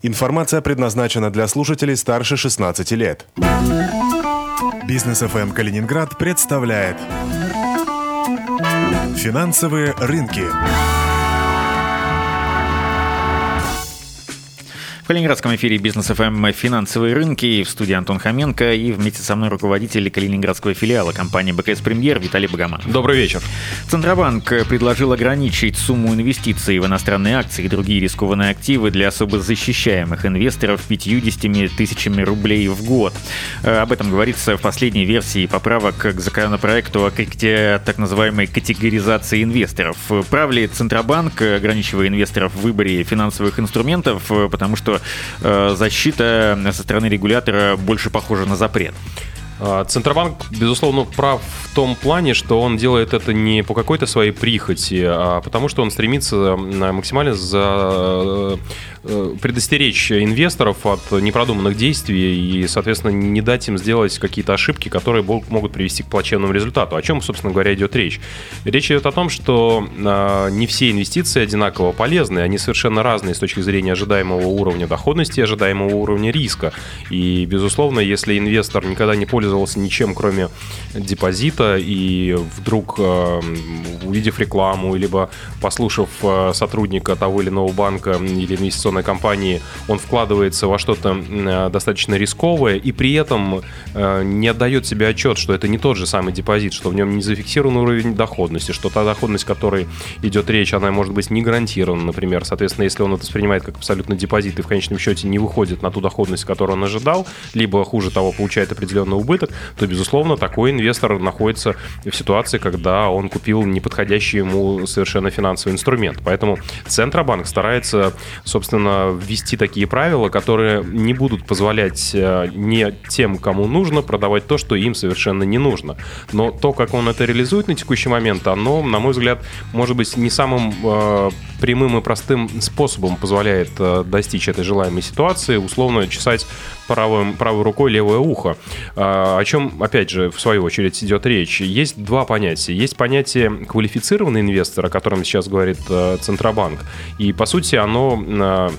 Информация предназначена для слушателей старше 16 лет. Бизнес ФМ Калининград представляет финансовые рынки. В Калининградском эфире Бизнес ФМ «Финансовые рынки» в студии Антон Хоменко и вместе со мной руководитель калининградского филиала компании БКС Премьер Виталий Богоман. Добрый вечер. Центробанк предложил ограничить сумму инвестиций в иностранные акции и другие рискованные активы для особо защищаемых инвесторов 50 тысячами рублей в год. Э, об этом говорится в последней версии поправок к законопроекту о так называемой категоризации инвесторов. Прав ли Центробанк, ограничивая инвесторов в выборе финансовых инструментов, потому что э, защита со стороны регулятора больше похожа на запрет. А, Центробанк, безусловно, прав в том плане, что он делает это не по какой-то своей прихоти, а потому что он стремится максимально за Э, предостеречь инвесторов от непродуманных действий и, соответственно, не дать им сделать какие-то ошибки, которые могут привести к плачевному результату. О чем, собственно говоря, идет речь? Речь идет о том, что а, не все инвестиции одинаково полезны, они совершенно разные с точки зрения ожидаемого уровня доходности и ожидаемого уровня риска. И, безусловно, если инвестор никогда не пользовался ничем, кроме депозита, и вдруг, а, увидев рекламу, либо послушав а, сотрудника того или иного банка или инвестиционного инвестиционной компании он вкладывается во что-то э, достаточно рисковое и при этом э, не отдает себе отчет, что это не тот же самый депозит, что в нем не зафиксирован уровень доходности, что та доходность, о которой идет речь, она может быть не гарантирована, например. Соответственно, если он это воспринимает как абсолютно депозит и в конечном счете не выходит на ту доходность, которую он ожидал, либо, хуже того, получает определенный убыток, то, безусловно, такой инвестор находится в ситуации, когда он купил неподходящий ему совершенно финансовый инструмент. Поэтому Центробанк старается, собственно, соответственно, ввести такие правила, которые не будут позволять э, не тем, кому нужно, продавать то, что им совершенно не нужно. Но то, как он это реализует на текущий момент, оно, на мой взгляд, может быть не самым э, прямым и простым способом позволяет э, достичь этой желаемой ситуации, условно чесать правым, правой рукой левое ухо. Э, о чем, опять же, в свою очередь идет речь. Есть два понятия. Есть понятие квалифицированный инвестор, о котором сейчас говорит э, Центробанк. И, по сути, оно Э,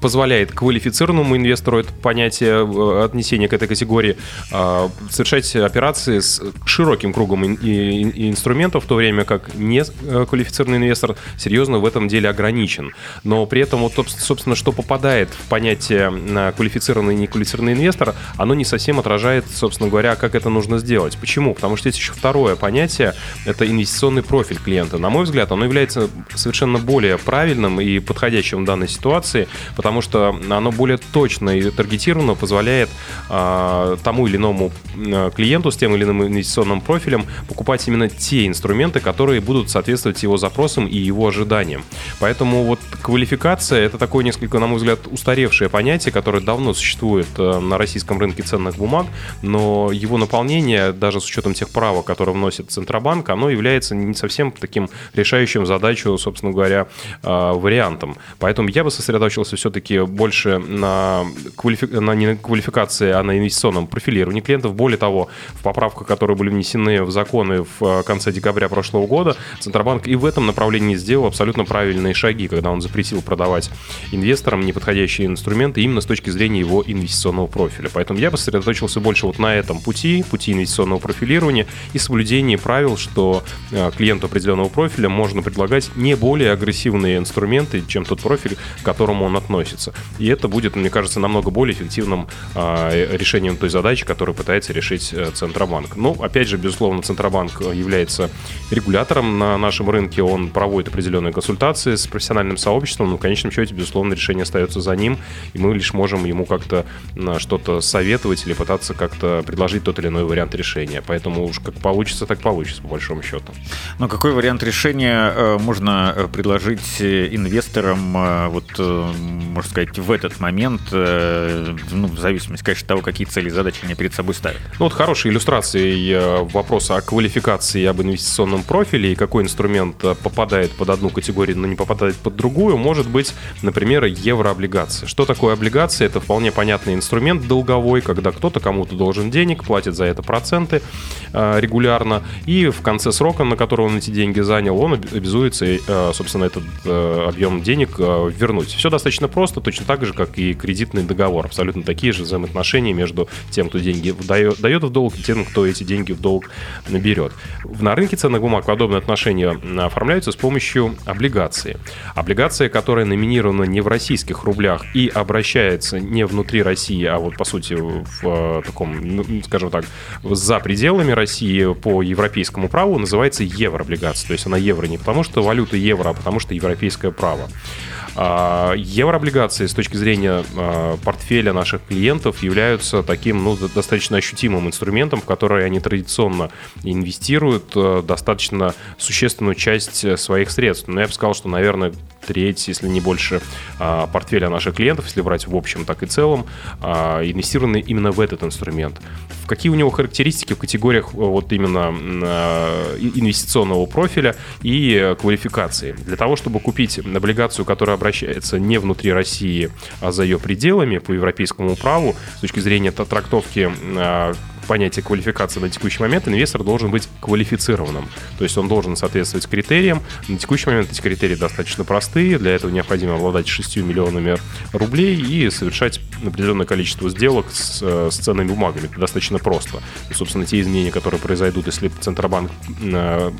позволяет квалифицированному инвестору это понятие э, отнесения к этой категории а, совершать операции с широким кругом инструментов, в то время как не э, квалифицированный инвестор серьезно в этом деле ограничен. Но при этом, вот, собственно, что попадает в понятие квалифицированный и неквалифицированный инвестор, оно не совсем отражает, собственно говоря, как это нужно сделать. Почему? Потому что есть еще второе понятие, это инвестиционный профиль клиента. На мой взгляд, оно является совершенно более правильным и подходящим подходящим в данной ситуации, потому что оно более точно и таргетированно позволяет э, тому или иному клиенту с тем или иным инвестиционным профилем покупать именно те инструменты, которые будут соответствовать его запросам и его ожиданиям. Поэтому вот квалификация это такое несколько, на мой взгляд, устаревшее понятие, которое давно существует э, на российском рынке ценных бумаг, но его наполнение, даже с учетом тех правок, которые вносит Центробанк, оно является не совсем таким решающим задачу, собственно говоря, э, вариантом. Поэтому я бы сосредоточился все-таки больше на, квалифи... на не квалификации, а на инвестиционном профилировании клиентов. Более того, в поправках, которые были внесены в законы в э, конце декабря прошлого года, Центробанк и в этом направлении сделал абсолютно правильные шаги, когда он запретил продавать инвесторам неподходящие инструменты именно с точки зрения его инвестиционного профиля. Поэтому я бы сосредоточился больше вот на этом пути, пути инвестиционного профилирования и соблюдении правил, что э, клиенту определенного профиля можно предлагать не более агрессивные инструменты, чем тот профиль, к которому он относится. И это будет, мне кажется, намного более эффективным э, решением той задачи, которую пытается решить э, Центробанк. Ну, опять же, безусловно, Центробанк является регулятором на нашем рынке, он проводит определенные консультации с профессиональным сообществом, но в конечном счете, безусловно, решение остается за ним, и мы лишь можем ему как-то что-то советовать или пытаться как-то предложить тот или иной вариант решения. Поэтому уж как получится, так получится, по большому счету. Но какой вариант решения э, можно э, предложить инвесторам прям э, вот, э, можно сказать, в этот момент, э, ну, в зависимости, конечно, от того, какие цели и задачи они перед собой ставят. Ну, вот хорошей иллюстрацией вопроса о квалификации об инвестиционном профиле и какой инструмент попадает под одну категорию, но не попадает под другую, может быть, например, еврооблигации. Что такое облигация? Это вполне понятный инструмент долговой, когда кто-то кому-то должен денег, платит за это проценты регулярно, и в конце срока, на который он эти деньги занял, он обязуется, собственно, этот объем денег денег э, вернуть. Все достаточно просто, точно так же, как и кредитный договор. Абсолютно такие же взаимоотношения между тем, кто деньги дает, дает в долг, и тем, кто эти деньги в долг наберет. На рынке ценных бумаг подобные отношения оформляются с помощью облигации. Облигация, которая номинирована не в российских рублях и обращается не внутри России, а вот по сути в э, таком, скажем так, за пределами России по европейскому праву, называется еврооблигация. То есть она евро не потому, что валюта евро, а потому что европейское право. А, еврооблигации с точки зрения а, портфеля наших клиентов являются таким ну, достаточно ощутимым инструментом, в который они традиционно инвестируют э, достаточно существенную часть своих средств. Но я бы сказал, что, наверное, треть, если не больше, а, портфеля наших клиентов, если брать в общем, так и целом, инвестированы именно в этот инструмент. Какие у него характеристики в категориях э, вот именно инвестиционного профиля и квалификации? Для того, чтобы купить облигацию, которая обращается не внутри России, а за ее пределами по европейскому праву, с точки зрения трактовки а, понятия квалификации на текущий момент, инвестор должен быть квалифицированным. То есть он должен соответствовать критериям. На текущий момент эти критерии достаточно простые. Для этого необходимо обладать 6 миллионами рублей и совершать определенное количество сделок с, с ценными бумагами. Это достаточно просто. И, собственно, те изменения, которые произойдут, если Центробанк а,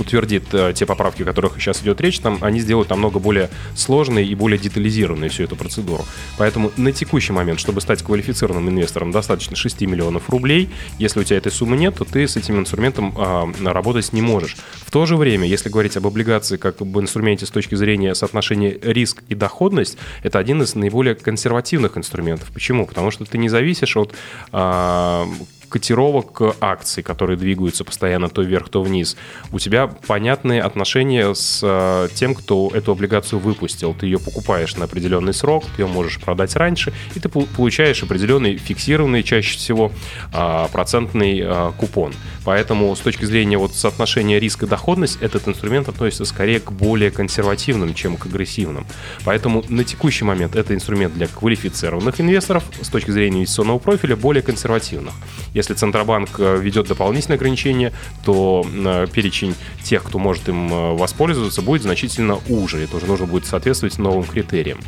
утвердит э, те поправки, о которых сейчас идет речь, там они сделают намного более сложной и более детализированной всю эту процедуру. Поэтому на текущий момент, чтобы стать квалифицированным инвестором, достаточно 6 миллионов рублей. Если у тебя этой суммы нет, то ты с этим инструментом э, работать не можешь. В то же время, если говорить об облигации как об инструменте с точки зрения соотношения риск и доходность, это один из наиболее консервативных инструментов. Почему? Потому что ты не зависишь от э, котировок акций, которые двигаются постоянно то вверх, то вниз, у тебя понятные отношения с э, тем, кто эту облигацию выпустил. Ты ее покупаешь на определенный срок, ты ее можешь продать раньше, и ты получаешь определенный фиксированный, чаще всего, а, процентный а, купон. Поэтому с точки зрения вот соотношения риска-доходность, этот инструмент относится скорее к более консервативным, чем к агрессивным. Поэтому на текущий момент это инструмент для квалифицированных инвесторов, с точки зрения инвестиционного профиля более консервативных. Если Центробанк э, ведет дополнительные ограничения, то э, перечень тех, кто может им э, воспользоваться, будет значительно уже. Это уже нужно будет соответствовать новым критериям.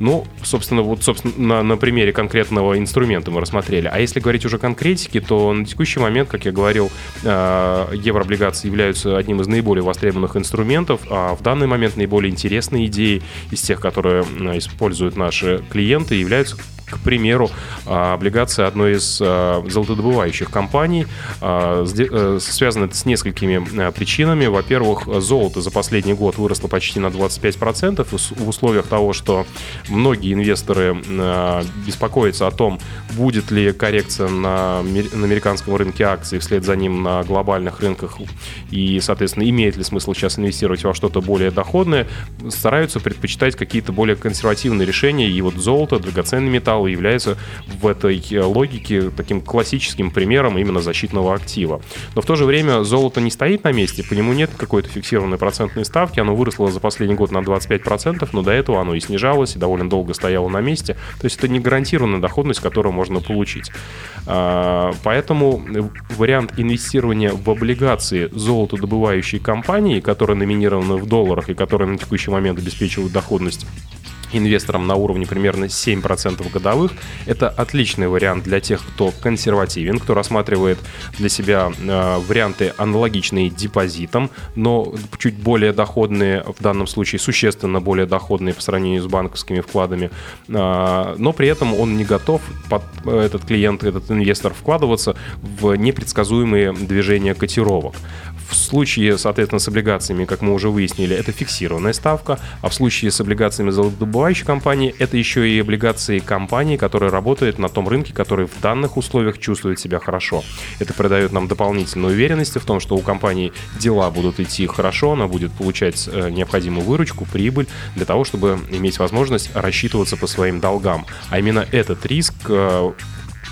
Ну, собственно, вот собственно, на, на примере конкретного инструмента мы рассмотрели. А если говорить уже конкретики, то на текущий момент, как я говорил, еврооблигации являются одним из наиболее востребованных инструментов, а в данный момент наиболее интересные идеи из тех, которые используют наши клиенты, являются к примеру, а, облигация одной из а, золотодобывающих компаний. А, э, связано с несколькими причинами. Во-первых, золото за последний год выросло почти на 25% в условиях того, что многие инвесторы беспокоятся о том, будет ли коррекция на, на американском рынке акций, вслед за ним на глобальных рынках, и, соответственно, имеет ли смысл сейчас инвестировать во что-то более доходное, стараются предпочитать какие-то более консервативные решения, и вот золото, драгоценный металл, металлы является в этой э, логике таким классическим примером именно защитного актива. Но в то же время золото не стоит на месте, по нему нет какой-то фиксированной процентной ставки, оно выросло за последний год на 25%, но до этого оно и снижалось, и довольно долго стояло на месте. То есть это не гарантированная доходность, которую можно получить. А, поэтому вариант инвестирования в облигации золотодобывающей компании, которая номинирована в долларах и которая на текущий момент обеспечивает доходность инвесторам на уровне примерно 7% годовых. Это отличный вариант для тех, кто консервативен, кто рассматривает для себя э, варианты аналогичные депозитам, но чуть более доходные, в данном случае существенно более доходные по сравнению с банковскими вкладами, э, но при этом он не готов, под, этот клиент, этот инвестор, вкладываться в непредсказуемые движения котировок. В случае, соответственно, с облигациями, как мы уже выяснили, это фиксированная ставка, а в случае с облигациями золотодобывающей компании, это еще и облигации компании, которая работает на том рынке, который в данных условиях чувствует себя хорошо. Это придает нам дополнительную уверенность в том, что у компании дела будут идти хорошо, она будет получать э, необходимую выручку, прибыль для того, чтобы иметь возможность рассчитываться по своим долгам. А именно этот риск э,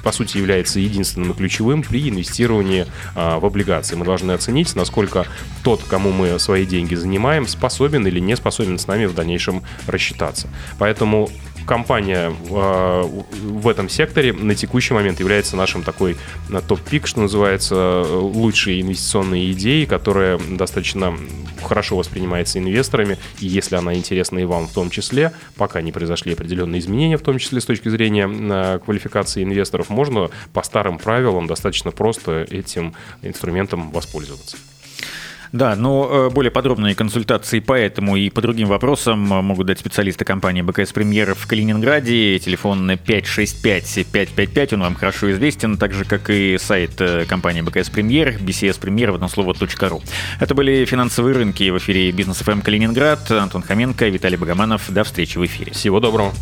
по сути, является единственным и ключевым при инвестировании а, в облигации. Мы должны оценить, насколько тот, кому мы свои деньги занимаем, способен или не способен с нами в дальнейшем рассчитаться. Поэтому компания в этом секторе на текущий момент является нашим такой топ-пик, что называется, лучшие инвестиционные идеи, которая достаточно хорошо воспринимается инвесторами, и если она интересна и вам в том числе, пока не произошли определенные изменения, в том числе с точки зрения квалификации инвесторов, можно по старым правилам достаточно просто этим инструментом воспользоваться. Да, но э, более подробные консультации по этому и по другим вопросам могут дать специалисты компании БКС Премьер в Калининграде. Телефон 565-555, он вам хорошо известен, так же, как и сайт э, компании БКС Премьер, BCS Премьер, в одно слово, .ру. Это были финансовые рынки в эфире Бизнес ФМ Калининград. Антон Хоменко, Виталий Богоманов. До встречи в эфире. Всего доброго.